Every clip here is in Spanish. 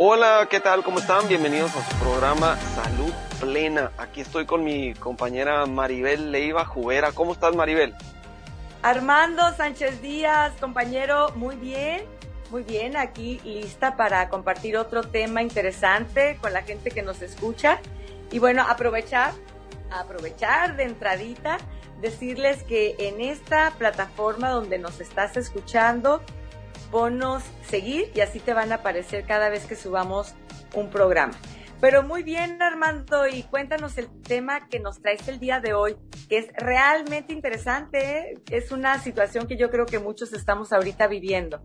Hola, ¿qué tal? ¿Cómo están? Bienvenidos a su programa Salud Plena. Aquí estoy con mi compañera Maribel Leiva Jubera. ¿Cómo estás, Maribel? Armando Sánchez Díaz, compañero, muy bien, muy bien, aquí lista para compartir otro tema interesante con la gente que nos escucha. Y bueno, aprovechar, aprovechar de entradita, decirles que en esta plataforma donde nos estás escuchando, ponos seguir y así te van a aparecer cada vez que subamos un programa. Pero muy bien, Armando, y cuéntanos el tema que nos traes el día de hoy, que es realmente interesante. ¿eh? Es una situación que yo creo que muchos estamos ahorita viviendo.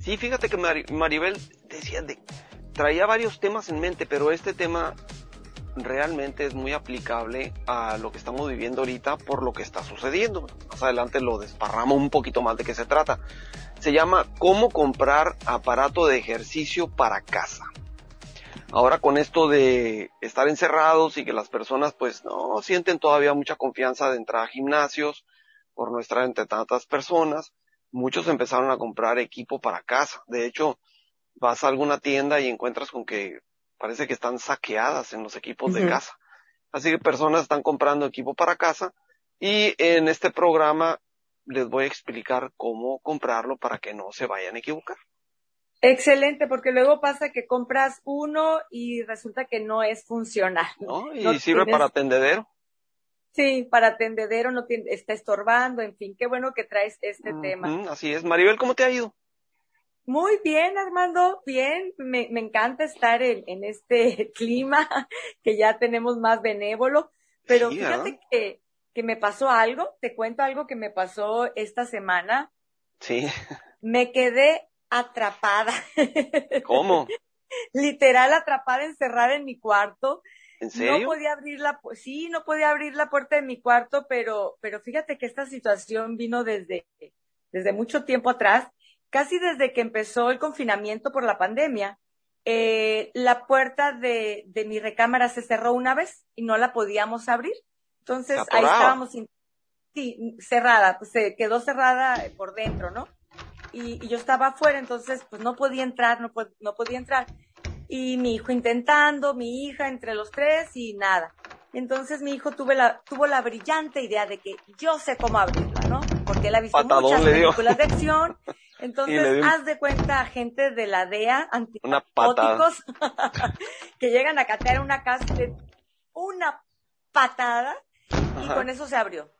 Sí, fíjate que Maribel decía, de, traía varios temas en mente, pero este tema realmente es muy aplicable a lo que estamos viviendo ahorita por lo que está sucediendo. Más adelante lo desparramos un poquito más de qué se trata. Se llama cómo comprar aparato de ejercicio para casa. Ahora con esto de estar encerrados y que las personas pues no sienten todavía mucha confianza de entrar a gimnasios por nuestra entre tantas personas, muchos empezaron a comprar equipo para casa. De hecho, vas a alguna tienda y encuentras con que parece que están saqueadas en los equipos de casa. Así que personas están comprando equipo para casa y en este programa les voy a explicar cómo comprarlo para que no se vayan a equivocar. Excelente, porque luego pasa que compras uno y resulta que no es funcional. ¿No? Y sirve para tendedero. Sí, para tendedero no está estorbando, en fin, qué bueno que traes este tema. Así es. Maribel, ¿cómo te ha ido? Muy bien, Armando, bien. Me, me encanta estar en, en, este clima que ya tenemos más benévolo. Pero fíjate ¿ah? que, que me pasó algo, te cuento algo que me pasó esta semana. Sí. Me quedé atrapada. ¿Cómo? Literal atrapada, encerrada en mi cuarto. ¿En serio? No podía abrir la, sí, no podía abrir la puerta de mi cuarto, pero, pero fíjate que esta situación vino desde, desde mucho tiempo atrás, casi desde que empezó el confinamiento por la pandemia. Eh, la puerta de, de mi recámara se cerró una vez y no la podíamos abrir. Entonces ahí estábamos, sí, cerrada, pues se quedó cerrada por dentro, ¿no? y, yo estaba afuera, entonces pues no podía entrar, no, no podía entrar. Y mi hijo intentando, mi hija entre los tres y nada. Entonces mi hijo tuve la, tuvo la brillante idea de que yo sé cómo abrirla, ¿no? Porque él ha visto muchas películas de acción. Entonces, haz de cuenta a gente de la DEA, antipáticos, que llegan a catear una casa de una patada y con eso se abrió.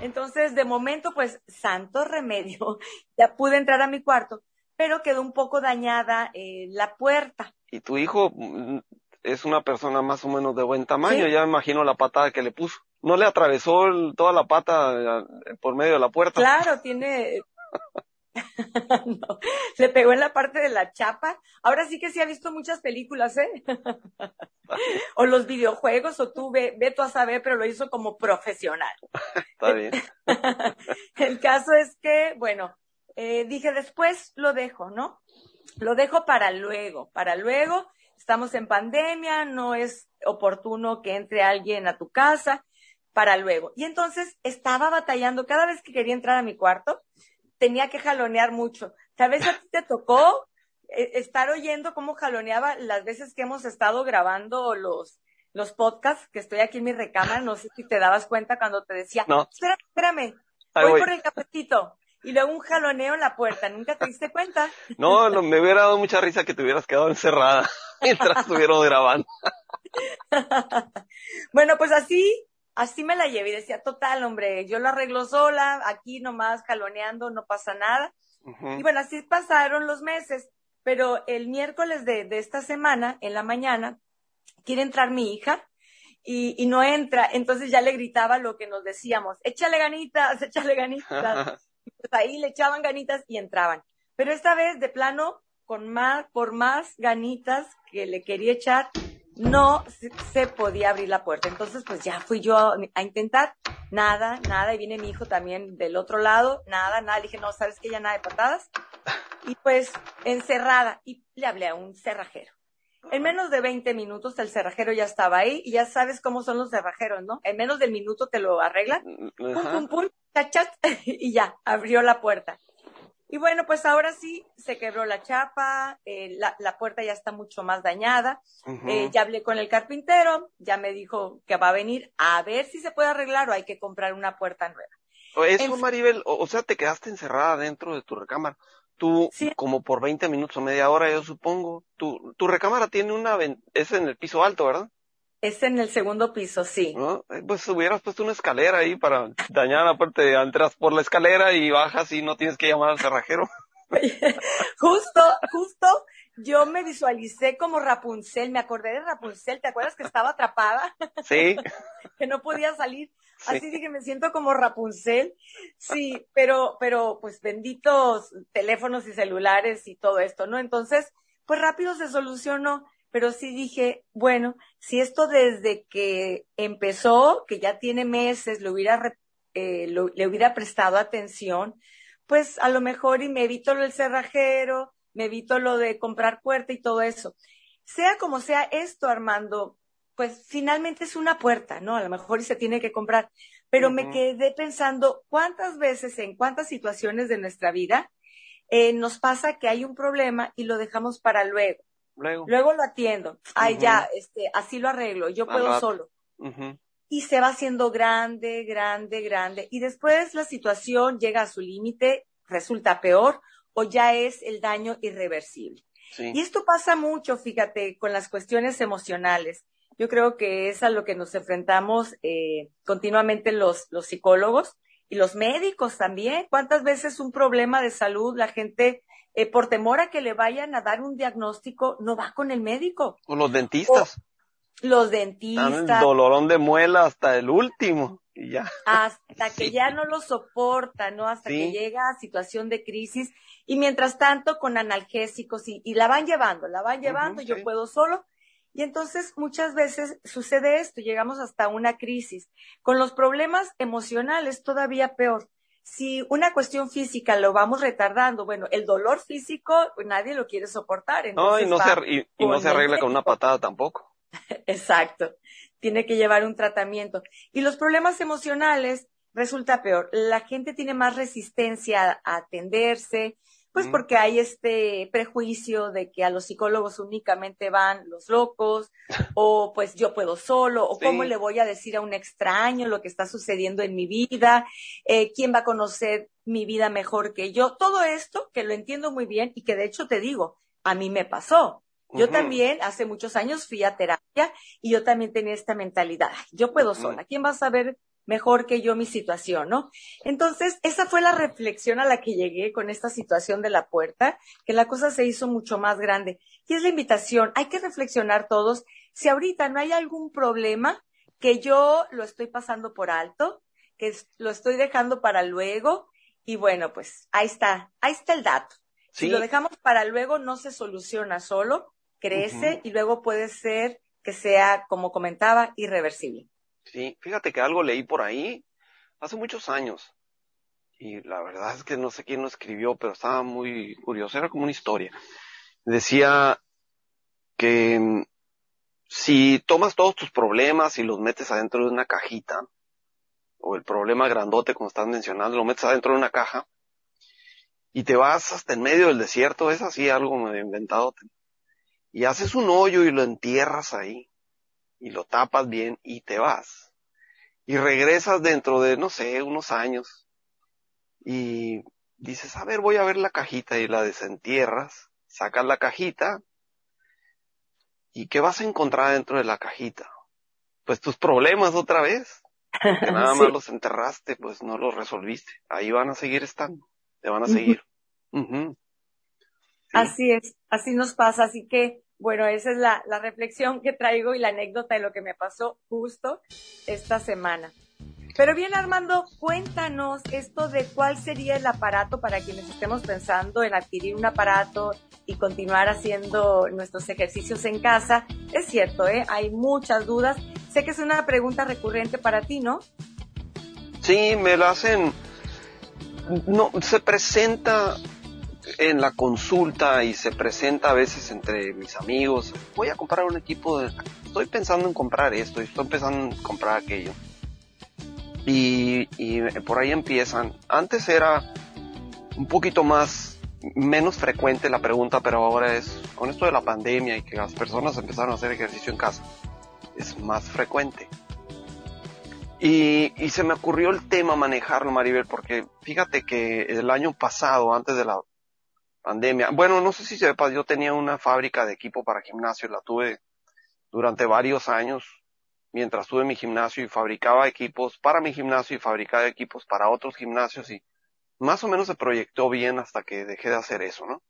Entonces, de momento, pues, santo remedio, ya pude entrar a mi cuarto, pero quedó un poco dañada eh, la puerta. Y tu hijo mm, es una persona más o menos de buen tamaño, ya me imagino la patada que le puso. ¿No le atravesó toda la pata eh, por medio de la puerta? Claro, tiene, no, le pegó en la parte de la chapa. Ahora sí que sí ha visto muchas películas, ¿eh? o los videojuegos, o tú ve, ve tú a saber, pero lo hizo como profesional. Está bien. El caso es que, bueno, eh, dije después lo dejo, ¿no? Lo dejo para luego, para luego. Estamos en pandemia, no es oportuno que entre alguien a tu casa, para luego. Y entonces estaba batallando cada vez que quería entrar a mi cuarto tenía que jalonear mucho. Tal vez a ti te tocó eh, estar oyendo cómo jaloneaba las veces que hemos estado grabando los, los podcasts, que estoy aquí en mi recámara, no sé si te dabas cuenta cuando te decía, no. espérame, espérame, voy, por el cafecito. Y luego un jaloneo en la puerta, ¿nunca te diste cuenta? No, no, me hubiera dado mucha risa que te hubieras quedado encerrada mientras estuviéramos grabando. bueno, pues así así me la llevé y decía, total, hombre, yo la arreglo sola, aquí nomás caloneando, no pasa nada. Y bueno, así pasaron los meses, pero el miércoles de, de esta semana, en la mañana, quiere entrar mi hija y, y, no entra, entonces ya le gritaba lo que nos decíamos, échale ganitas, échale ganitas. pues ahí le echaban ganitas y entraban. Pero esta vez, de plano, con más, por más ganitas que le quería echar, no se podía abrir la puerta. Entonces, pues ya fui yo a intentar, nada, nada, y viene mi hijo también del otro lado, nada, nada. Le dije, no, ¿sabes que Ya nada de patadas. Y pues, encerrada, y le hablé a un cerrajero. En menos de 20 minutos el cerrajero ya estaba ahí, y ya sabes cómo son los cerrajeros, ¿no? En menos de minuto te lo arreglan, pum, pum, pum, y ya, abrió la puerta. Y bueno, pues ahora sí se quebró la chapa, eh, la, la, puerta ya está mucho más dañada. eh, ya hablé con el carpintero, ya me dijo que va a venir a ver si se puede arreglar o hay que comprar una puerta nueva. Eso, Maribel, o, sea, te quedaste encerrada dentro de tu recámara. Tú, como por 20 minutos o media hora, yo supongo. Tu, tu recámara tiene una, es en el piso alto, ¿verdad? Es en el segundo piso, sí. Eh, pues hubieras puesto una escalera ahí para dañar la puerta. Entras por la escalera y bajas y no tienes que llamar al cerrajero. justo, justo, yo me visualicé como Rapunzel, me acordé de Rapunzel, ¿te acuerdas que estaba atrapada? Sí. que no podía salir. Así dije, me siento como Rapunzel. Sí, pero, pero, pues benditos teléfonos y celulares y todo esto, ¿no? Entonces, pues rápido se solucionó pero sí dije, bueno, si esto desde que empezó, que ya tiene meses, le hubiera, eh, le hubiera prestado atención, pues a lo mejor y me evito lo del cerrajero, me evito lo de comprar puerta y todo eso. Sea como sea esto, Armando, pues finalmente es una puerta, ¿no? A lo mejor y se tiene que comprar. Pero me quedé pensando cuántas veces, en cuántas situaciones de nuestra vida, eh, nos pasa que hay un problema y lo dejamos para luego Luego. lo atiendo. Ay, ya, este, así lo arreglo, yo puedo solo. Y se va haciendo grande, grande, grande. Y después la situación llega a su límite, resulta peor o ya es el daño irreversible. Y esto pasa mucho, fíjate, con las cuestiones emocionales. Yo creo que es a lo que nos enfrentamos eh, continuamente los, los psicólogos y los médicos también. ¿Cuántas veces un problema de salud la gente eh, por temor a que le vayan a dar un diagnóstico, no va con el médico. O los dentistas. los dentistas. dolorón de muela hasta el último. Y ya. Hasta que ya no lo soporta, ¿no? Hasta que llega a situación de crisis. Y mientras tanto, con analgésicos y, la van llevando, la van llevando, yo puedo solo. Y entonces muchas veces sucede esto, llegamos hasta una crisis. Con los problemas emocionales todavía peor si una cuestión física lo vamos retardando, bueno, el dolor físico nadie lo quiere soportar. No, y no, se, y, no se arregla con una patada tampoco. Exacto, tiene que llevar un tratamiento. Y los problemas emocionales resulta peor. La gente tiene más resistencia a atenderse, pues porque hay este prejuicio de que a los psicólogos únicamente van los locos, o pues yo puedo solo, o cómo le voy a decir a un extraño lo que está sucediendo en mi vida, eh, quién va a conocer mi vida mejor que yo. Todo esto que lo entiendo muy bien y que de hecho te digo, a mí me pasó. Yo también hace muchos años fui a terapia y yo también tenía esta mentalidad. Yo puedo sola. ¿Quién va a saber mejor que yo mi situación, ¿no? Entonces, esa fue la reflexión a la que llegué con esta situación de la puerta, que la cosa se hizo mucho más grande. Y es la invitación, hay que reflexionar todos, si ahorita no hay algún problema que yo lo estoy pasando por alto, que lo estoy dejando para luego, y bueno, pues ahí está, ahí está el dato. Si lo dejamos para luego, no se soluciona solo, crece y luego puede ser que sea, como comentaba, irreversible. Sí, fíjate que algo leí por ahí hace muchos años. Y la verdad es que no sé quién lo escribió, pero estaba muy curioso. Era como una historia. Decía que mm, si tomas todos tus problemas y los metes adentro de una cajita, o el problema grandote como estás mencionando, lo metes adentro de una caja, y te vas hasta en medio del desierto, es así algo inventado, y haces un hoyo y lo entierras ahí y lo tapas bien y te vas. Y regresas dentro de, no sé, unos años y dices, a ver, voy a ver la cajita y la desentierras, sacas la cajita y ¿qué vas a encontrar dentro de la cajita? Pues tus problemas otra vez. Que nada más los enterraste, pues no los resolviste. Ahí van a seguir estando, te van a seguir. Así es, así nos pasa. Así que bueno, esa es la, reflexión que traigo y la anécdota de lo que me pasó justo esta semana. Pero bien, Armando, cuéntanos esto de cuál sería el aparato para quienes estemos pensando en adquirir un aparato y continuar haciendo nuestros ejercicios en casa. Es cierto, ¿eh? Hay muchas dudas. Sé que es una pregunta recurrente para ti, ¿no? Sí, me la hacen. No, se presenta en la consulta y se presenta a veces entre mis amigos, voy a comprar un equipo de, estoy pensando en comprar esto, estoy pensando en comprar aquello. Y, y por ahí empiezan. Antes era, un poquito más, menos frecuente la pregunta, pero ahora es, con esto de la pandemia y que las personas empezaron a hacer ejercicio en casa, es más frecuente. Y, y se me ocurrió el tema manejarlo, Maribel, porque fíjate que el año pasado, antes de la pandemia, bueno, no sé si sepas, yo tenía una fábrica de equipo para gimnasio, la tuve durante varios años, mientras tuve mi gimnasio y fabricaba equipos para mi gimnasio y fabricaba equipos para otros gimnasios y más o menos se proyectó bien hasta que dejé de hacer eso, ¿no?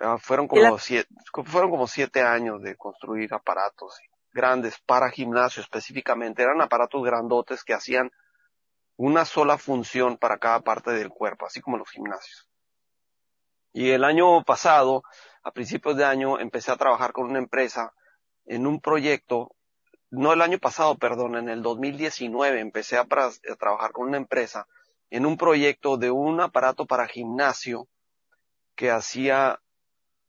Ah, fueron como siete, fueron como siete años de construir aparatos grandes para gimnasio específicamente. Eran aparatos grandotes que hacían una sola función para cada parte del cuerpo, así como los gimnasios. Y el año pasado, a principios de año, empecé a trabajar con una empresa en un proyecto, no el año pasado, perdón, en el 2019 empecé a, trabajar con una empresa en un proyecto de un aparato para gimnasio que hacía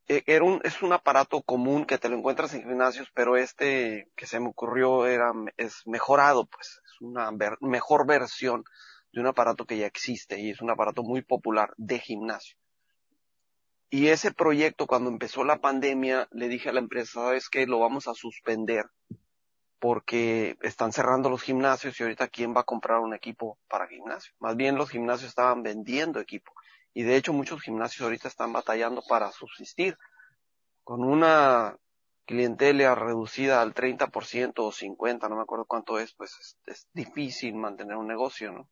e, era un, es un aparato común que te lo encuentras en gimnasios, pero este que se me ocurrió era, es mejorado, pues, es una mejor versión de un aparato que ya existe y es un aparato muy popular de gimnasio. Y ese proyecto, cuando empezó la pandemia, le dije a la empresa, sabes que lo vamos a suspender porque están cerrando los gimnasios y ahorita quién va a comprar un equipo para gimnasio. Más bien los gimnasios estaban vendiendo equipo. Y de hecho muchos gimnasios ahorita están batallando para subsistir. Con una clientela reducida al 30% o 50%, no me acuerdo cuánto es, pues es, es, difícil mantener un negocio, ¿no?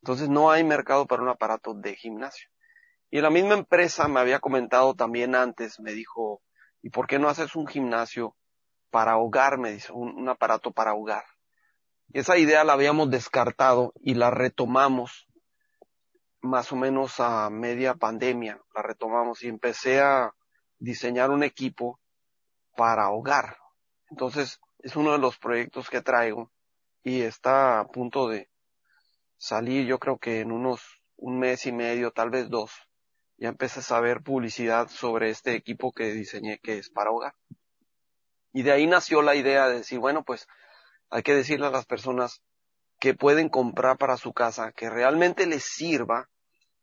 Entonces no hay mercado para un aparato de gimnasio. Y la misma empresa me había comentado también antes, me dijo, ¿y por qué no haces un gimnasio para hogar? Me dice, un, un aparato para hogar. Esa idea la habíamos descartado y la retomamos más o menos a media pandemia, la retomamos y empecé a diseñar un equipo para hogar. Entonces, es uno de los proyectos que traigo y está a punto de salir, yo creo que en unos un mes y medio, tal vez dos, ya empecé a saber publicidad sobre este equipo que diseñé que es para hogar. Y de ahí nació la idea de decir, bueno, pues hay que decirle a las personas que pueden comprar para su casa, que realmente les sirva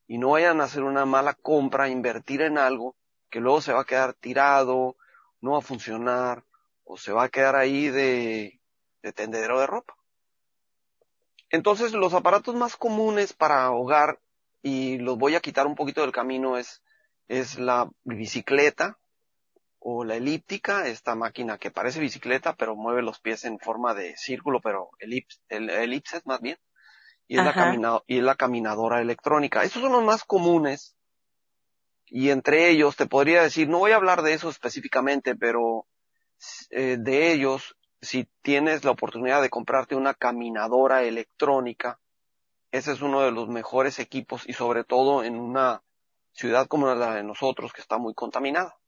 y no vayan a hacer una mala compra, invertir en algo que luego se va a quedar tirado, no va a funcionar o se va a quedar ahí de, de tendedero de ropa. Entonces los aparatos más comunes para hogar y los voy a quitar un poquito del camino es, es la bicicleta o la elíptica, esta máquina que parece bicicleta pero mueve los pies en forma de círculo pero elips, el, elipses más bien y es, la y es la caminadora electrónica. Estos son los más comunes y entre ellos te podría decir, no voy a hablar de eso específicamente, pero eh, de ellos, si tienes la oportunidad de comprarte una caminadora electrónica, ese es uno de los mejores equipos y sobre todo en una ciudad como la de nosotros que está muy contaminada.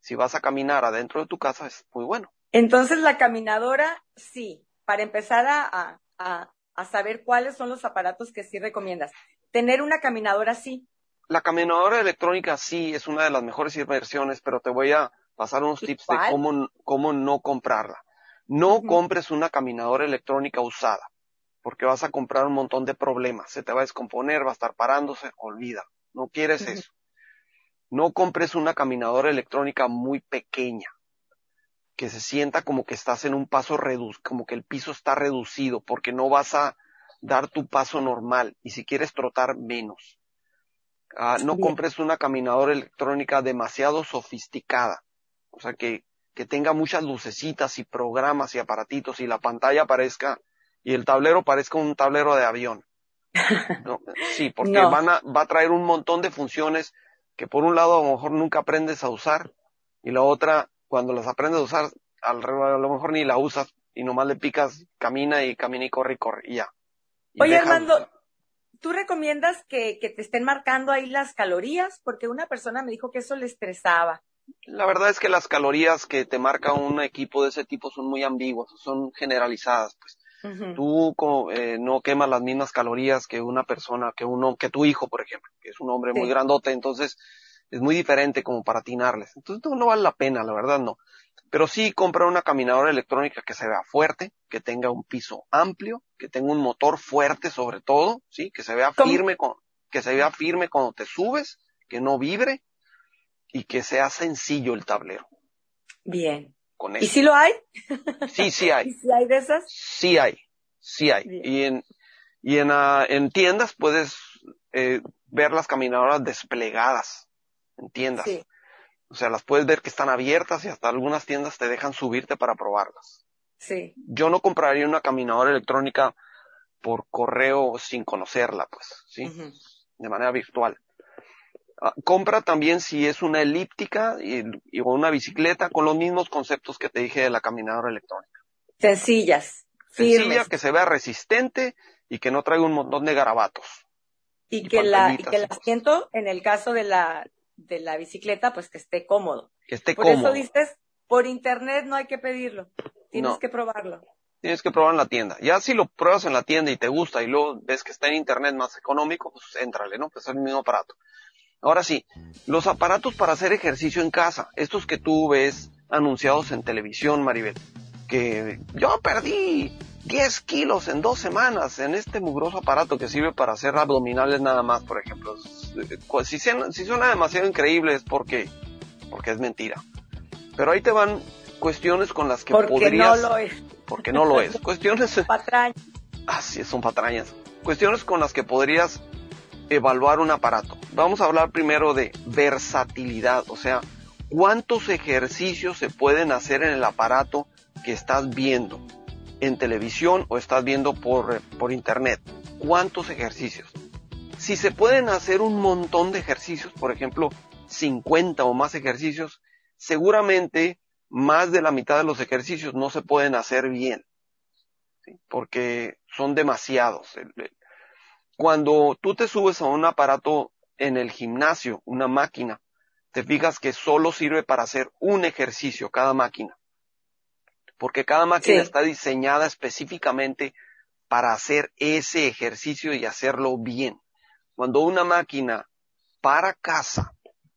Si vas a caminar adentro de tu casa es muy bueno. Entonces la caminadora, sí, para empezar a, a, a saber cuáles son los aparatos que sí recomiendas. Tener una caminadora sí. La caminadora electrónica sí es una de las mejores inversiones, pero te voy a pasar unos tips de cómo, cómo no comprarla. No compres una caminadora electrónica usada, porque vas a comprar un montón de problemas. Se te va a descomponer, va a estar parándose, olvida. No quieres eso. No compres una caminadora electrónica muy pequeña que se sienta como que estás en un paso reducido, como que el piso está reducido, porque no vas a dar tu paso normal y si quieres trotar menos. Ah, no compres una caminadora electrónica demasiado sofisticada, o sea que, que tenga muchas lucecitas y programas y aparatitos y la pantalla parezca y el tablero parezca un tablero de avión. Sí, porque van a, va a traer un montón de funciones que por un lado a lo mejor nunca aprendes a usar y la otra cuando las aprendes a usar, a lo mejor ni la usas y nomás le picas, camina y camina y corre y corre y ya. Oye, Armando, ¿tú recomiendas que, que te estén marcando ahí las calorías? Porque una persona me dijo que eso le estresaba. La verdad es que las calorías que te marca un equipo de ese tipo son muy ambiguas, son generalizadas, pues. Tú eh, no quemas las mismas calorías que una persona, que uno, que tu hijo, por ejemplo, que es un hombre muy grandote, entonces es muy diferente como para atinarles. Entonces no, vale la pena, la verdad no. Pero sí comprar una caminadora electrónica que se vea fuerte, que tenga un piso amplio, que tenga un motor fuerte sobre todo, sí, que se vea firme con, que se vea firme cuando te subes, que no vibre y que sea sencillo el tablero. Bien. ¿Y si lo hay? Sí, sí hay. ¿Y si hay de esas? Sí hay, sí hay. Y en, y en, uh, en tiendas puedes eh, ver las caminadoras desplegadas en tiendas. Sí. O sea, las puedes ver que están abiertas y hasta algunas tiendas te dejan subirte para probarlas. Sí. Yo no compraría una caminadora electrónica por correo sin conocerla, pues, ¿sí? Uh -huh. De manera virtual. Uh, compra también si es una elíptica y, y, o una bicicleta con los mismos conceptos que te dije de la caminadora electrónica. Sencillas. Sencilla, firmes. que se vea resistente y que no traiga un montón de garabatos. Y, y que la, y que el asiento, en el caso de la, de la bicicleta, pues que esté cómodo. Que esté por cómodo. Por eso dices, por internet no hay que pedirlo. Tienes no. que probarlo. Tienes que probar en la tienda. Ya si lo pruebas en la tienda y te gusta y luego ves que está en internet más económico, pues éntrale, ¿no? Pues es el mismo aparato. Ahora sí, los aparatos para hacer ejercicio en casa, estos que tú ves anunciados en televisión, Maribel, que yo perdí 10 kilos en dos semanas en este mugroso aparato que sirve para hacer abdominales nada más, por ejemplo. Si, si suena demasiado increíble es porque, porque es mentira. Pero ahí te van cuestiones con las que porque podrías... no lo es. Porque no lo es. Cuestiones... patrañas. Así es, son patrañas. Cuestiones con las que podrías evaluar un aparato. Vamos a hablar primero de versatilidad, o sea, cuántos ejercicios se pueden hacer en el aparato que estás viendo en televisión o estás viendo por, por internet. ¿Cuántos ejercicios? Si se pueden hacer un montón de ejercicios, por ejemplo, 50 o más ejercicios, seguramente más de la mitad de los ejercicios no se pueden hacer bien, porque son demasiados. Cuando tú te subes a un aparato en el gimnasio, una máquina, te fijas que solo sirve para hacer un ejercicio cada máquina porque cada máquina sí. está diseñada específicamente para hacer ese ejercicio y hacerlo bien. Cuando una máquina para casa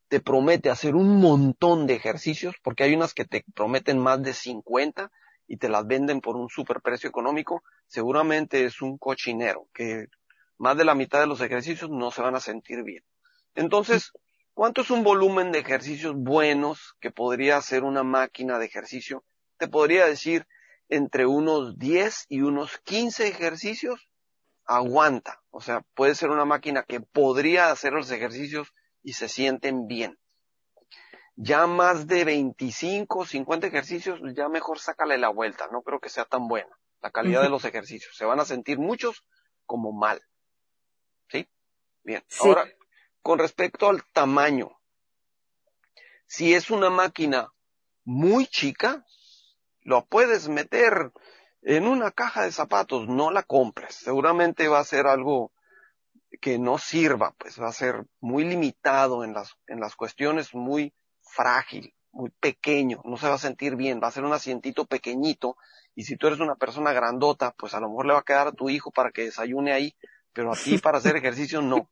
te promete hacer un montón de ejercicios, porque hay unas que te prometen más de 50 y te las venden por un superprecio económico, seguramente es un cochinero, que más de la mitad de los ejercicios no se van a sentir bien. Entonces, ¿cuánto es un volumen de ejercicios buenos que podría hacer una máquina de ejercicio te podría decir entre unos 10 y unos 15 ejercicios aguanta. O sea, puede ser una máquina que podría hacer los ejercicios y se sienten bien. Ya más de 25, 50 ejercicios, ya mejor sácale la vuelta. No creo que sea tan buena la calidad de los ejercicios. Se van a sentir muchos como mal. Bien. Sí. Ahora, con respecto al tamaño. Si es una máquina muy chica, lo puedes meter en una caja de zapatos, no la compres. Seguramente va a ser algo que no sirva, pues va a ser muy limitado en las, en las cuestiones, muy frágil, muy pequeño, no se va a sentir bien, va a ser un asientito pequeñito y si tú eres una persona grandota, pues a lo mejor le va a quedar a tu hijo para que desayune ahí, pero a ti para hacer ejercicio no.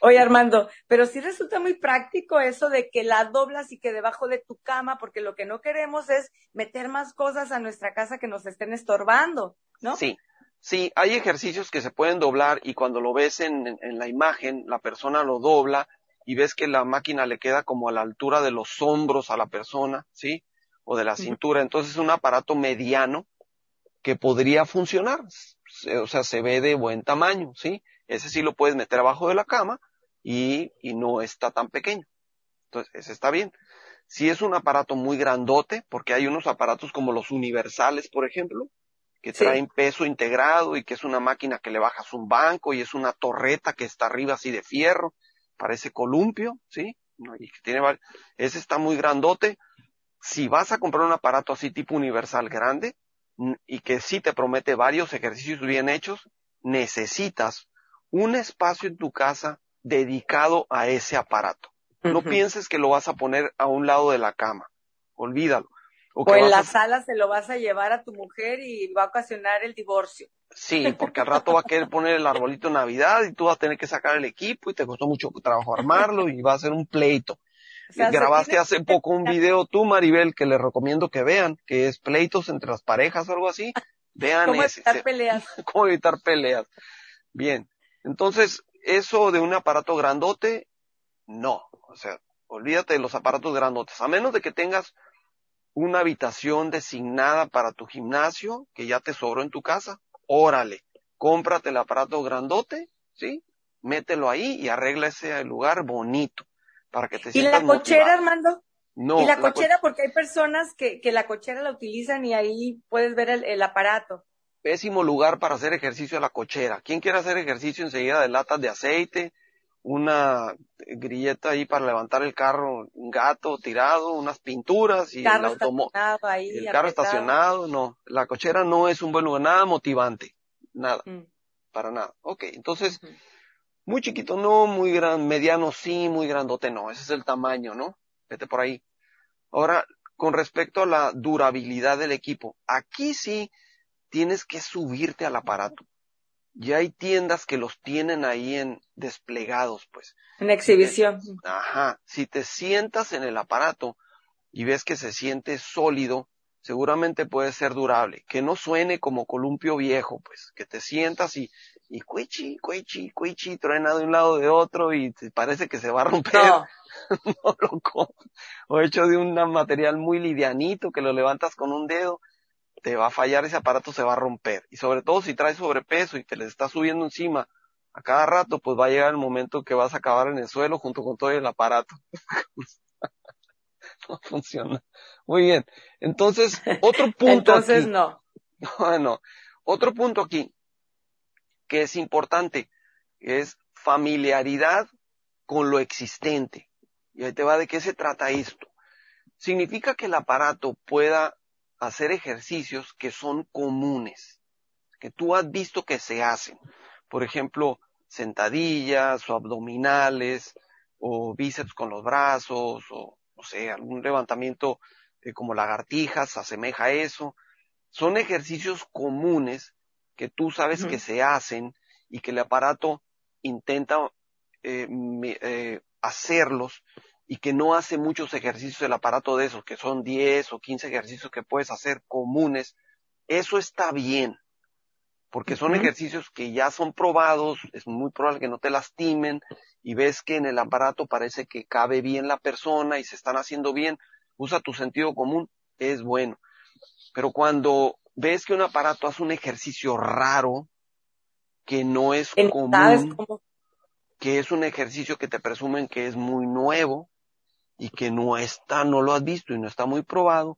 Oye, Armando, pero sí resulta muy práctico eso de que la doblas y que debajo de tu cama, porque lo que no queremos es meter más cosas a nuestra casa que nos estén estorbando, ¿no? Sí, sí, hay ejercicios que se pueden doblar y cuando lo ves en, en, en la imagen, la persona lo dobla y ves que la máquina le queda como a la altura de los hombros a la persona, ¿sí? O de la cintura. Entonces es un aparato mediano que podría funcionar. O sea, se ve de buen tamaño, ¿sí? Ese sí lo puedes meter abajo de la cama y, y no está tan pequeño. Entonces, ese está bien. Si es un aparato muy grandote, porque hay unos aparatos como los universales, por ejemplo, que sí. traen peso integrado y que es una máquina que le bajas un banco y es una torreta que está arriba así de fierro, parece columpio, ¿sí? Y que tiene, ese está muy grandote. Si vas a comprar un aparato así tipo universal grande y que sí te promete varios ejercicios bien hechos, necesitas un espacio en tu casa dedicado a ese aparato. Uh -huh. No pienses que lo vas a poner a un lado de la cama. Olvídalo. O, o en la a... sala se lo vas a llevar a tu mujer y va a ocasionar el divorcio. Sí, porque al rato va a querer poner el arbolito de Navidad y tú vas a tener que sacar el equipo y te costó mucho trabajo armarlo y va a ser un pleito. O sea, Grabaste hace poco un video tú, Maribel, que les recomiendo que vean, que es pleitos entre las parejas o algo así. Vean ¿Cómo ese. evitar peleas? ¿Cómo evitar peleas? Bien. Entonces, eso de un aparato grandote, no. O sea, olvídate de los aparatos grandotes. A menos de que tengas una habitación designada para tu gimnasio, que ya te sobró en tu casa, órale, cómprate el aparato grandote, ¿sí? Mételo ahí y arregla ese lugar bonito para que te ¿Y sientas la cochera, motivado. Armando? No, y la la co- cochera, porque hay personas que, que la cochera la utilizan y ahí puedes ver el, el aparato. pésimo lugar para hacer ejercicio a la cochera. ¿Quién quiere hacer ejercicio enseguida de latas de aceite? Una grilleta ahí para levantar el carro, un gato tirado, unas pinturas y el Carro automóvil. estacionado ahí. El carro estacionado, no. La cochera no es un buen lugar, nada motivante. Nada, Mm, para nada. Ok, entonces. Muy chiquito no, muy gran, mediano sí, muy grandote no. Ese es el tamaño, ¿no? Vete por ahí. Ahora, con respecto a la durabilidad del equipo, aquí sí tienes que subirte al aparato. Ya hay tiendas que los tienen ahí en desplegados, pues. En exhibición. Ajá. Si te sientas en el aparato y ves que se siente sólido, seguramente puede ser durable. Que no suene como columpio viejo, pues. Que te sientas y, y cuichi, cuichi, cuichi, truena de un lado de otro y parece que se va a romper. No, no lo compres. O hecho de un material muy livianito que lo levantas con un dedo, te va a fallar ese aparato, se va a romper. Y sobre todo si traes sobrepeso y te le estás subiendo encima a cada rato, pues va a llegar el momento que vas a acabar en el suelo junto con todo el aparato. no funciona. Muy bien. Entonces, otro punto entonces aquí. no. Bueno, otro punto aquí que es importante es familiaridad con lo existente. Y ahí te va de qué se trata esto. Significa que el aparato pueda hacer ejercicios que son comunes, que tú has visto que se hacen. Por ejemplo, sentadillas o abdominales o bíceps con los brazos o, no sé, algún levantamiento como lagartijas, asemeja a eso. Son ejercicios comunes que tú sabes que se hacen y que el aparato intenta eh, eh, hacerlos y que no hace muchos ejercicios el aparato de esos, que son 10 o 15 ejercicios que puedes hacer comunes, eso está bien, porque son ejercicios que ya son probados, es muy probable que no te lastimen y ves que en el aparato parece que cabe bien la persona y se están haciendo bien, usa tu sentido común, es bueno. Pero cuando ves que un aparato hace un ejercicio raro, que no es Que común, sabes cómo. que es un ejercicio que te presumen que es muy nuevo y que no está, no lo has visto y no está muy probado,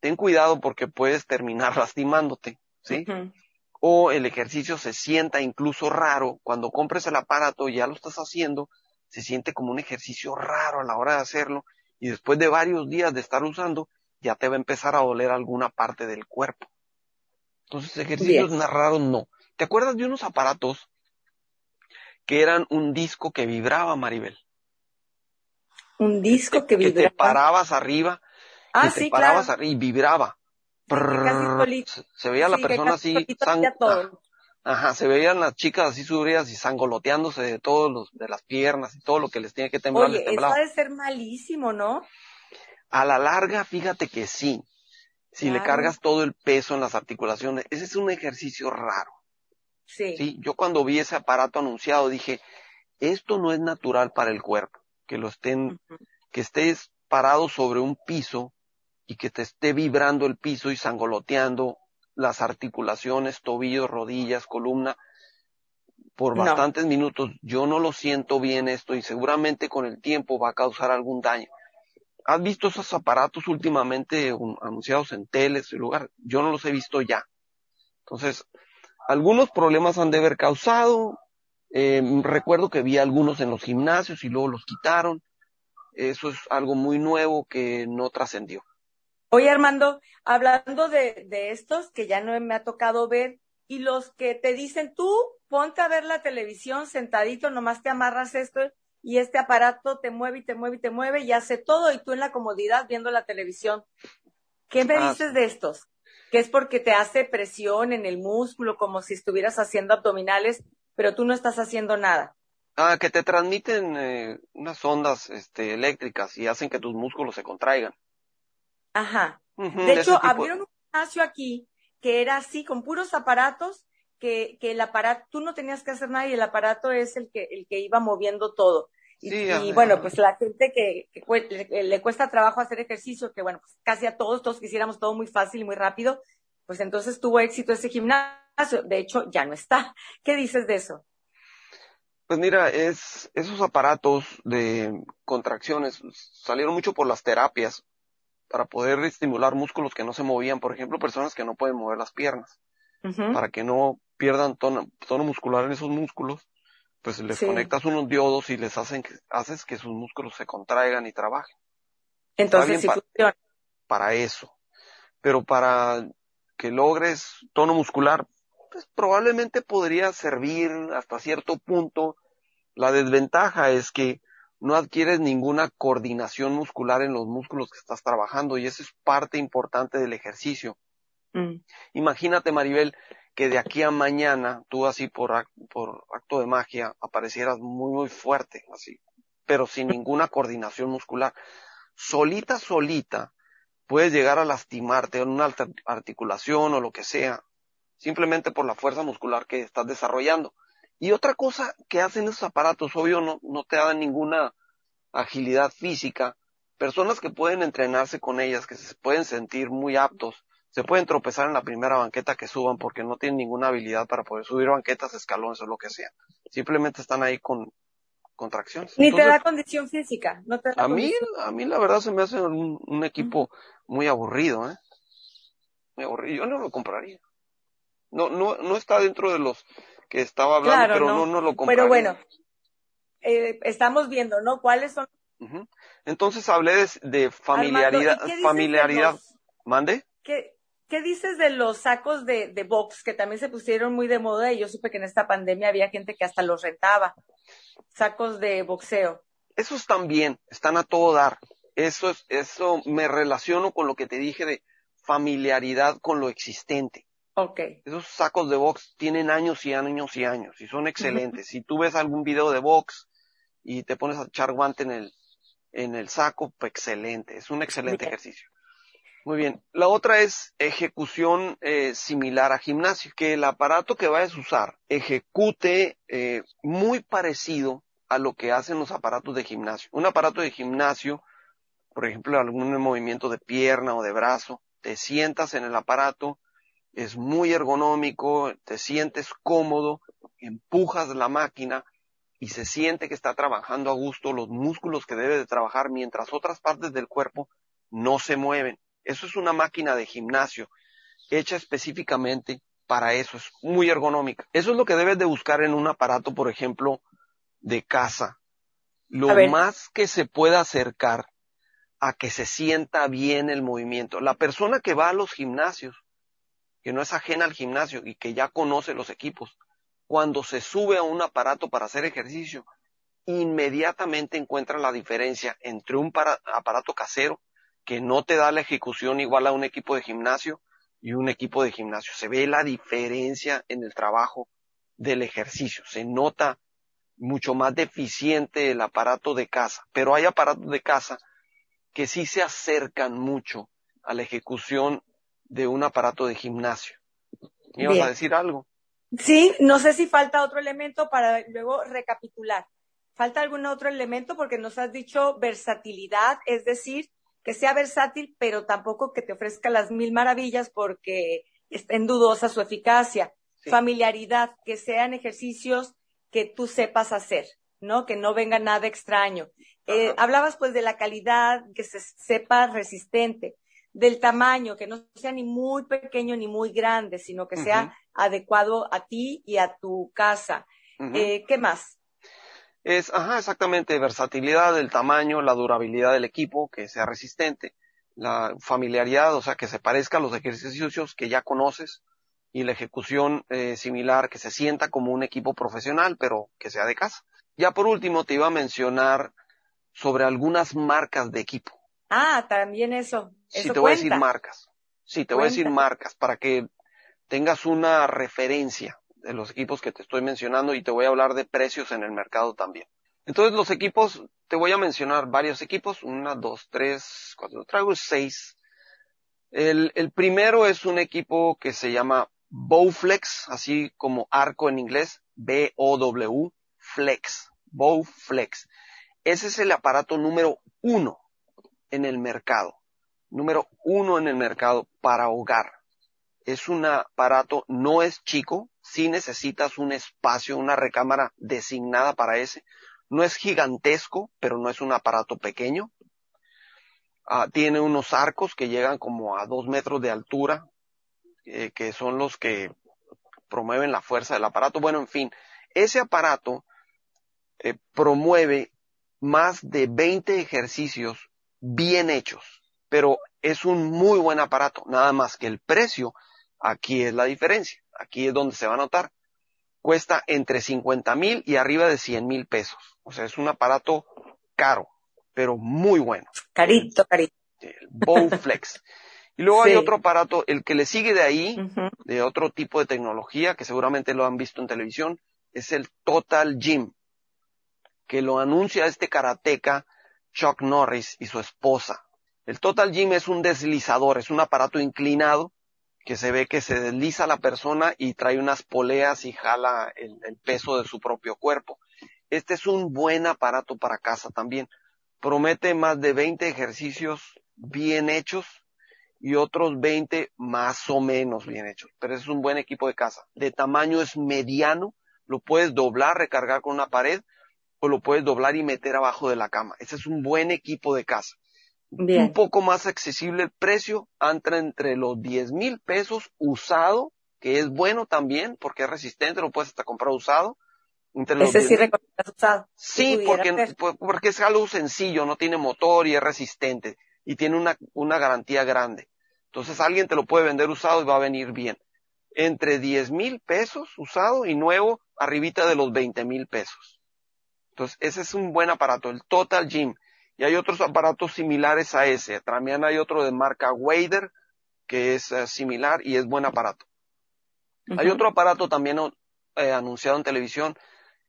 ten cuidado porque puedes terminar lastimándote, ¿sí? O el ejercicio se sienta incluso raro, cuando compres el aparato y ya lo estás haciendo, se siente como un ejercicio raro a la hora de hacerlo y después de varios días de estar usando, ya te va a empezar a doler alguna parte del cuerpo. Entonces, ejercicios Bien. más raros no. ¿Te acuerdas de unos aparatos que eran un disco que vibraba, Maribel? Un disco que que te vibraba. parabas arriba, Ah, que te sí, parabas claro. arri- y vibraba. se, veía la Sí, persona así, sang- todo. ajá, se veían las chicas así subidas y sangoloteándose de todos los, de las piernas y todo lo que les tiene que temblar les Oye, eso temblaba. ha de ser malísimo, ¿no? A la larga, fíjate que sí. Si le cargas todo el peso en las articulaciones, ese es un ejercicio raro. Sí. Sí, yo cuando vi ese aparato anunciado dije, esto no es natural para el cuerpo, que lo estén que estés parado sobre un piso y que te esté vibrando el piso y sangoloteando las articulaciones, tobillos, rodillas, columna, por No. bastantes minutos. Yo no lo siento bien esto y seguramente con el tiempo va a causar algún daño. ¿Has visto esos aparatos últimamente anunciados en teles y lugar? Yo no los he visto ya. Entonces, algunos problemas han de haber causado. Eh, recuerdo que vi algunos en los gimnasios y luego los quitaron. Eso es algo muy nuevo que no trascendió. Oye, Armando, hablando de, de estos que ya no me ha tocado ver, y los que te dicen, tú ponte a ver la televisión sentadito, nomás te amarras esto y este aparato te mueve y te mueve y te mueve y hace todo y tú en la comodidad viendo la televisión. ¿Qué me Ah, dices de estos? Que es porque te hace presión en el músculo, como si estuvieras haciendo abdominales, pero tú no estás haciendo nada. Ah, que te transmiten eh, unas ondas este, eléctricas y hacen que tus músculos se contraigan. Ajá. De hecho, abrieron un gimnasio aquí que era así, con puros aparatos, que, que el aparato, tú no tenías que hacer nada y el aparato es el que, el que iba moviendo todo. Y, bueno, pues la gente que, le, cuesta trabajo hacer ejercicio, que bueno, pues casi a todos, todos quisiéramos todo muy fácil y muy rápido, pues entonces tuvo éxito ese gimnasio. De hecho, ya no está. ¿Qué dices de eso? Pues mira, es, esos aparatos de contracciones salieron mucho por las terapias para poder estimular músculos que no se movían. Por ejemplo, personas que no pueden mover las piernas. Para que no pierdan tono, tono muscular en esos músculos pues les conectas unos diodos y les hacen haces que sus músculos se contraigan y trabajen. Entonces sí funciona. Para eso. Pero para que logres tono muscular, pues probablemente podría servir hasta cierto punto. La desventaja es que no adquieres ninguna coordinación muscular en los músculos que estás trabajando y eso es parte importante del ejercicio. Mm. Imagínate, Maribel, que de aquí a mañana tú así por, por acto de magia aparecieras muy, muy fuerte, así, pero sin ninguna coordinación muscular. Solita, solita, puedes llegar a lastimarte en una articulación o lo que sea, simplemente por la fuerza muscular que estás desarrollando. Y otra cosa que hacen esos aparatos, obvio, no, no te dan ninguna agilidad física. Personas que pueden entrenarse con ellas, que se pueden sentir muy aptos, se pueden tropezar en la primera banqueta que suban porque no tienen ninguna habilidad para poder subir banquetas, escalones o lo que sea. Simplemente están ahí con contracciones. Ni te da condición física, no te da A mí, a mí la verdad se me hace un, equipo muy aburrido, ¿eh? Muy aburrido. Yo no lo compraría. No, no, no está dentro de los que estaba hablando, pero no. no, lo compraría. Pero bueno, eh, estamos viendo, ¿no? ¿Cuáles son? Entonces hablé de, familiaridad, familiaridad. ¿Mande? ¿Qué, ¿Qué dices de los sacos de, de box que también se pusieron muy de moda y yo supe que en esta pandemia había gente que hasta los rentaba? Sacos de boxeo. Esos también están a todo dar. Eso es, eso me relaciono con lo que te dije de familiaridad con lo existente. Ok. Esos sacos de box tienen años y años y años y son excelentes. Si tú ves algún video de box y te pones a echar guante en el, en el saco, pues excelente. Es un excelente ejercicio. Muy bien. La otra es ejecución eh, similar a gimnasio, que el aparato que vayas a usar ejecute eh, muy parecido a lo que hacen los aparatos de gimnasio. Un aparato de gimnasio, por ejemplo, algún movimiento de pierna o de brazo, te sientas en el aparato, es muy ergonómico, te sientes cómodo, empujas la máquina y se siente que está trabajando a gusto los músculos que debe de trabajar mientras otras partes del cuerpo no se mueven. Eso es una máquina de gimnasio hecha específicamente para eso. Es muy ergonómica. Eso es lo que debes de buscar en un aparato, por ejemplo, de casa. Lo más que se pueda acercar a que se sienta bien el movimiento. La persona que va a los gimnasios, que no es ajena al gimnasio y que ya conoce los equipos, cuando se sube a un aparato para hacer ejercicio, inmediatamente encuentra la diferencia entre un aparato casero que no te da la ejecución igual a un equipo de gimnasio y un equipo de gimnasio. Se ve la diferencia en el trabajo del ejercicio. Se nota mucho más deficiente el aparato de casa. Pero hay aparatos de casa que sí se acercan mucho a la ejecución de un aparato de gimnasio. ¿Me ibas a decir algo? Sí, no sé si falta otro elemento para luego recapitular. ¿Falta algún otro elemento? Porque nos has dicho versatilidad, es decir, que sea versátil, pero tampoco que te ofrezca las mil maravillas porque en dudosa su eficacia. Familiaridad, que sean ejercicios que tú sepas hacer, ¿no? Que no venga nada extraño. Eh, hablabas pues de la calidad, que se sepa resistente, del tamaño, que no sea ni muy pequeño ni muy grande, sino que sea adecuado a ti y a tu casa. eh, ¿Qué más? Es, ajá, exactamente, versatilidad del tamaño, la durabilidad del equipo, que sea resistente, la familiaridad, o sea, que se parezca a los ejercicios que ya conoces, y la ejecución eh, similar, que se sienta como un equipo profesional, pero que sea de casa. Ya por último, te iba a mencionar sobre algunas marcas de equipo. Ah, también eso. sí, te voy a decir marcas. Sí, te voy a decir marcas para que tengas una referencia de los equipos que te estoy mencionando y te voy a hablar de precios en el mercado también. Entonces los equipos, te voy a mencionar varios equipos, una, dos, tres, cuatro, traigo seis. El, el primero es un equipo que se llama Bowflex, así como arco en inglés, B-O-W, Flex, Bowflex. Ese es el aparato número uno en el mercado. Número uno en el mercado para hogar. Es un aparato, no es chico, si necesitas un espacio, una recámara designada para ese. No es gigantesco, pero no es un aparato pequeño. Ah, tiene unos arcos que llegan como a dos metros de altura, eh, que son los que promueven la fuerza del aparato. Bueno, en fin, ese aparato eh, promueve más de 20 ejercicios bien hechos, pero es un muy buen aparato, nada más que el precio, aquí es la diferencia, aquí es donde se va a notar. Cuesta entre 50 mil y arriba de 100 mil pesos. O sea, es un aparato caro, pero muy bueno. Carito, carito. El Bowflex. Y luego hay otro aparato, el que le sigue de ahí, de otro tipo de tecnología, que seguramente lo han visto en televisión, es el Total Gym, que lo anuncia este karateca Chuck Norris y su esposa. El Total Gym es un deslizador, es un aparato inclinado que se ve que se desliza la persona y trae unas poleas y jala el, peso de su propio cuerpo. Este es un buen aparato para casa también. Promete más de 20 ejercicios bien hechos y otros 20 más o menos bien hechos. Pero es un buen equipo de casa. De tamaño es mediano, lo puedes doblar, recargar con una pared o lo puedes doblar y meter abajo de la cama. Ese es un buen equipo de casa. Un poco más accesible el precio, entra entre los 10 mil pesos usado, que es bueno también porque es resistente, lo puedes hasta comprar usado. Entre Ese sí usado. Sí, porque, porque es algo sencillo, no tiene motor y es resistente y tiene una, una garantía grande. Entonces alguien te lo puede vender usado y va a venir bien. Entre 10 mil pesos usado y nuevo, arribita de los 20 mil pesos. Entonces ese es un buen aparato, el Total Gym. Y hay otros aparatos similares a ese. También hay otro de marca Wader que es eh, similar y es buen aparato. Hay otro aparato también eh, anunciado en televisión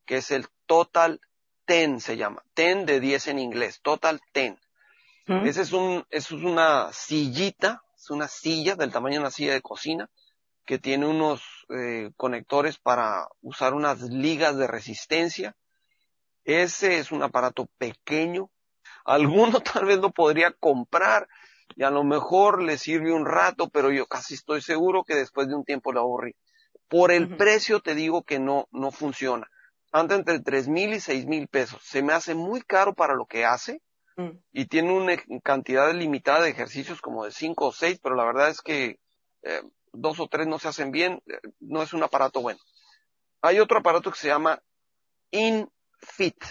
que es el Total Ten se llama. Ten de 10 en inglés. Total Ten. Ese es un, es una sillita, es una silla del tamaño de una silla de cocina que tiene unos eh, conectores para usar unas ligas de resistencia. Ese es un aparato pequeño. Alguno tal vez lo podría comprar y a lo mejor le sirve un rato, pero yo casi estoy seguro que después de un tiempo lo aburrí. Por el precio te digo que no, no funciona. Anda entre tres mil y seis mil pesos. Se me hace muy caro para lo que hace Mm. y tiene una cantidad limitada de ejercicios como de cinco o seis, pero la verdad es que eh, dos o tres no se hacen bien, eh, no es un aparato bueno. Hay otro aparato que se llama InFit,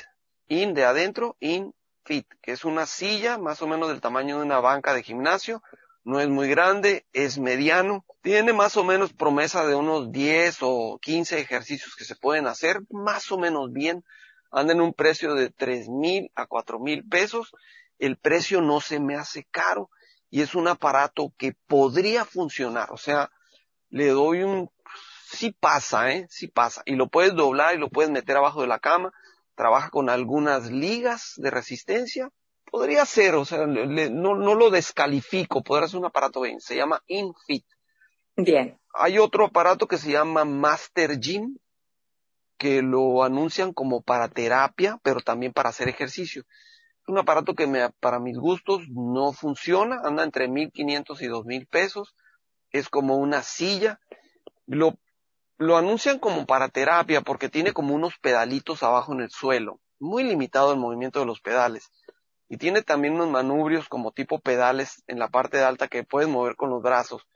In de adentro, InFit, que es una silla más o menos del tamaño de una banca de gimnasio, no es muy grande, es mediano, tiene más o menos promesa de unos 10 o 15 ejercicios que se pueden hacer más o menos bien, anda en un precio de tres mil a cuatro mil pesos. El precio no se me hace caro y es un aparato que podría funcionar. O sea, le doy un, sí pasa, eh, sí pasa. Y lo puedes doblar y lo puedes meter abajo de la cama. Trabaja con algunas ligas de resistencia. Podría ser, o sea, no, no lo descalifico. Podría ser un aparato bien. Se llama InFit. Bien. Hay otro aparato que se llama Master Gym que lo anuncian como para terapia, pero también para hacer ejercicio. Es un aparato que me, para mis gustos no funciona, anda entre 1500 y 2000 pesos, es como una silla. Lo, lo anuncian como para terapia porque tiene como unos pedalitos abajo en el suelo, muy limitado el movimiento de los pedales. Y tiene también unos manubrios como tipo pedales en la parte de alta que puedes mover con los brazos.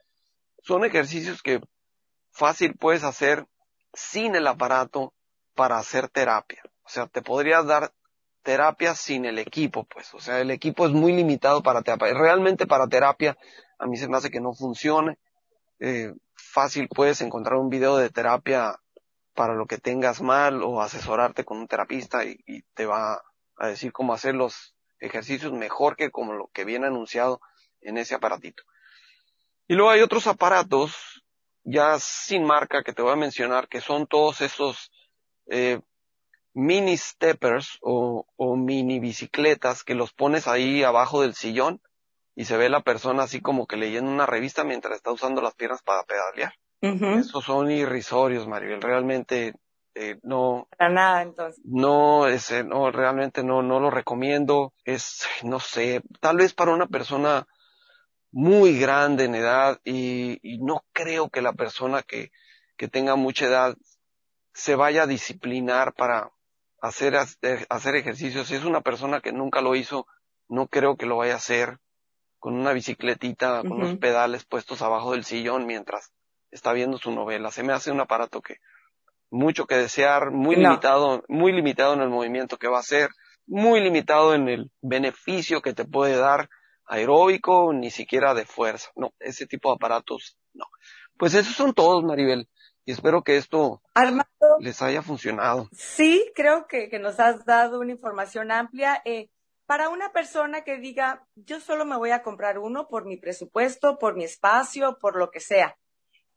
Son ejercicios que fácil puedes hacer sin el aparato para hacer terapia. O sea, te podrías dar terapia sin el equipo, pues. O sea, el equipo es muy limitado para terapia. Realmente para terapia, a mí se me hace que no funcione. Eh, fácil puedes encontrar un video de terapia para lo que tengas mal o asesorarte con un terapista y, te va a decir cómo hacer los ejercicios mejor que como lo que viene anunciado en ese aparatito. Y luego hay otros aparatos ya sin marca que te voy a mencionar, que son todos esos eh, mini steppers o, mini bicicletas que los pones ahí abajo del sillón y se ve la persona así como que leyendo una revista mientras está usando las piernas para pedalear. Esos son irrisorios, Maribel. Realmente eh, no. Para nada, entonces. No, ese, no, realmente no, no lo recomiendo. Es, no sé, tal vez para una persona muy grande en edad y, y no creo que la persona que, que tenga mucha edad se vaya a disciplinar para hacer, hacer ejercicio. Si es una persona que nunca lo hizo, no creo que lo vaya a hacer con una bicicletita, con los pedales puestos abajo del sillón mientras está viendo su novela. Se me hace un aparato que mucho que desear, muy limitado, muy limitado en el movimiento que va a hacer, muy limitado en el beneficio que te puede dar aeróbico, ni siquiera de fuerza. No, ese tipo de aparatos, no. Pues esos son todos, Maribel. Y espero que esto les haya funcionado. Sí, creo que, que, nos has dado una información amplia. Eh, para una persona que diga, yo solo me voy a comprar uno por mi presupuesto, por mi espacio, por lo que sea,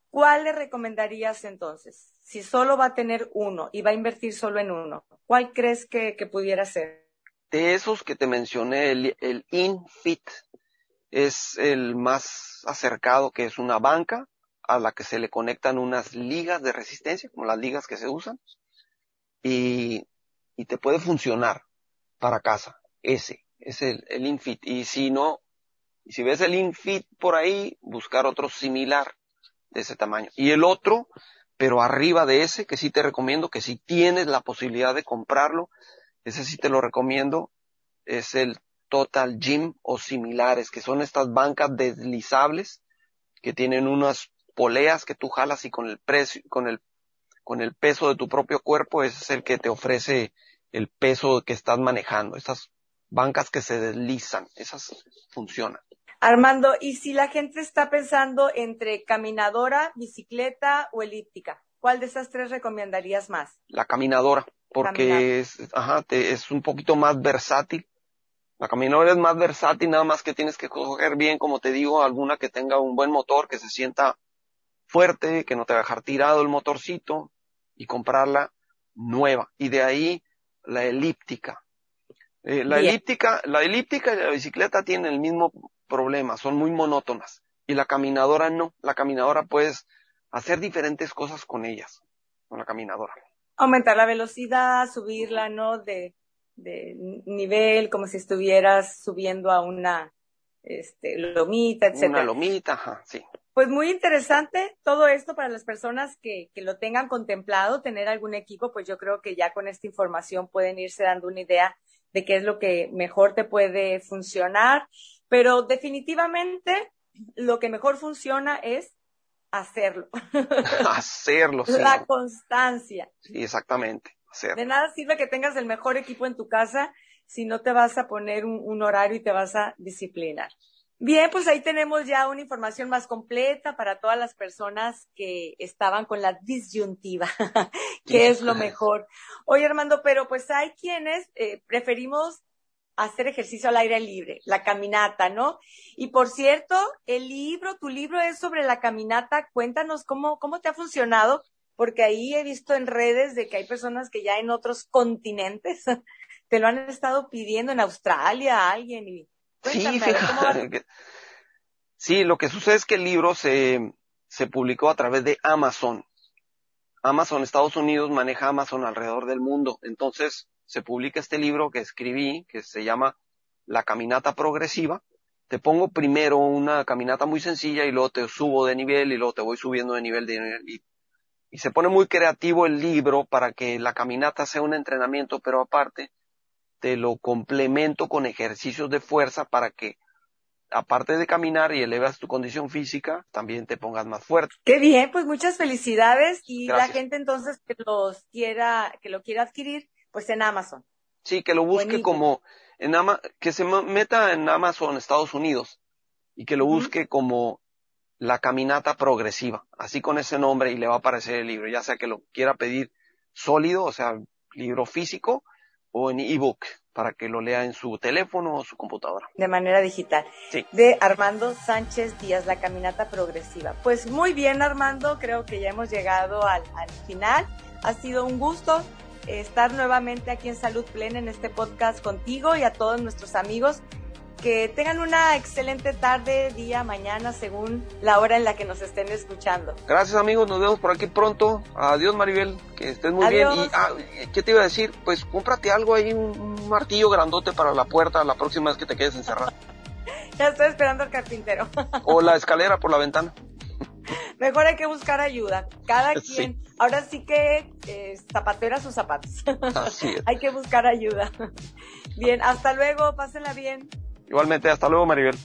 ¿cuál le recomendarías entonces? Si solo va a tener uno y va a invertir solo en uno, ¿cuál crees que, pudiera ser? De esos que te mencioné, el, el InFit es el más acercado, que es una banca a la que se le conectan unas ligas de resistencia, como las ligas que se usan, y, y te puede funcionar para casa. Ese, es el, el Infit. Y si no, si ves el Infit por ahí, buscar otro similar de ese tamaño. Y el otro, pero arriba de ese, que sí te recomiendo, que si tienes la posibilidad de comprarlo, ese sí te lo recomiendo, es el Total Gym o similares, que son estas bancas deslizables que tienen unas poleas que tú jalas y con el precio, con el, con el peso de tu propio cuerpo, ese es el que te ofrece el peso que estás manejando. Estas bancas que se deslizan, esas funcionan. Armando, ¿y si la gente está pensando entre caminadora, bicicleta o elíptica? ¿Cuál de esas tres recomendarías más? La caminadora, porque es, ajá, te, es un poquito más versátil. La caminadora es más versátil, nada más que tienes que coger bien, como te digo, alguna que tenga un buen motor, que se sienta fuerte, que no te va a dejar tirado el motorcito y comprarla nueva. Y de ahí la elíptica. Eh, la elíptica, la elíptica y la bicicleta tienen el mismo problema, son muy monótonas. Y la caminadora no. La caminadora puedes hacer diferentes cosas con ellas, con la caminadora. Aumentar la velocidad, subirla, ¿no? De, de nivel, como si estuvieras subiendo a una este, lomita, etcétera. Una lomita, ajá, sí. Pues muy interesante todo esto para las personas que, que lo tengan contemplado, tener algún equipo, pues yo creo que ya con esta información pueden irse dando una idea de qué es lo que mejor te puede funcionar, pero definitivamente lo que mejor funciona es hacerlo. hacerlo, sí. La constancia. Sí, exactamente. Hacerlo. De nada sirve que tengas el mejor equipo en tu casa si no te vas a poner un horario y te vas a disciplinar. Bien, pues ahí tenemos ya una información más completa para todas las personas que estaban con la disyuntiva, que es lo mejor. Oye, Armando, pero pues hay quienes eh, preferimos hacer ejercicio al aire libre, la caminata, ¿no? Y por cierto, el libro, tu libro es sobre la caminata. Cuéntanos cómo, cómo te ha funcionado, porque ahí he visto en redes de que hay personas que ya en otros continentes te lo han estado pidiendo en Australia, alguien, y Sí, sí, lo que sucede es que el libro se, se publicó a través de Amazon. Amazon, Estados Unidos, maneja Amazon alrededor del mundo. Entonces, se publica este libro que escribí, que se llama La Caminata Progresiva. Te pongo primero una caminata muy sencilla y luego te subo de nivel y luego te voy subiendo de nivel de nivel. Y, y se pone muy creativo el libro para que la caminata sea un entrenamiento, pero aparte te lo complemento con ejercicios de fuerza para que aparte de caminar y elevas tu condición física, también te pongas más fuerte. Qué bien, pues muchas felicidades y la gente entonces que los quiera, que lo quiera adquirir, pues en Amazon. Sí, que lo busque como en Ama que se meta en Amazon Estados Unidos y que lo busque como la caminata progresiva, así con ese nombre y le va a aparecer el libro, ya sea que lo quiera pedir sólido, o sea, libro físico, o en ebook para que lo lea en su teléfono o su computadora. De manera digital. Sí. De Armando Sánchez Díaz, La Caminata Progresiva. Pues muy bien, Armando, creo que ya hemos llegado al, al final. Ha sido un gusto estar nuevamente aquí en Salud Plena en este podcast contigo y a todos nuestros amigos que tengan una excelente tarde, día, mañana, según la hora en la que nos estén escuchando. Gracias amigos, nos vemos por aquí pronto. Adiós Maribel, que estés muy bien. Y, ah, ¿qué te iba a decir? Pues cómprate algo ahí, un martillo grandote para la puerta la próxima vez que te quedes encerrado. ya estoy esperando al carpintero. o la escalera por la ventana. Mejor hay que buscar ayuda. Cada quien. Ahora sí que eh, zapatera sus zapatos. Así es. hay que buscar ayuda. Bien, hasta luego. Pásenla bien. Igualmente, hasta luego, Maribel.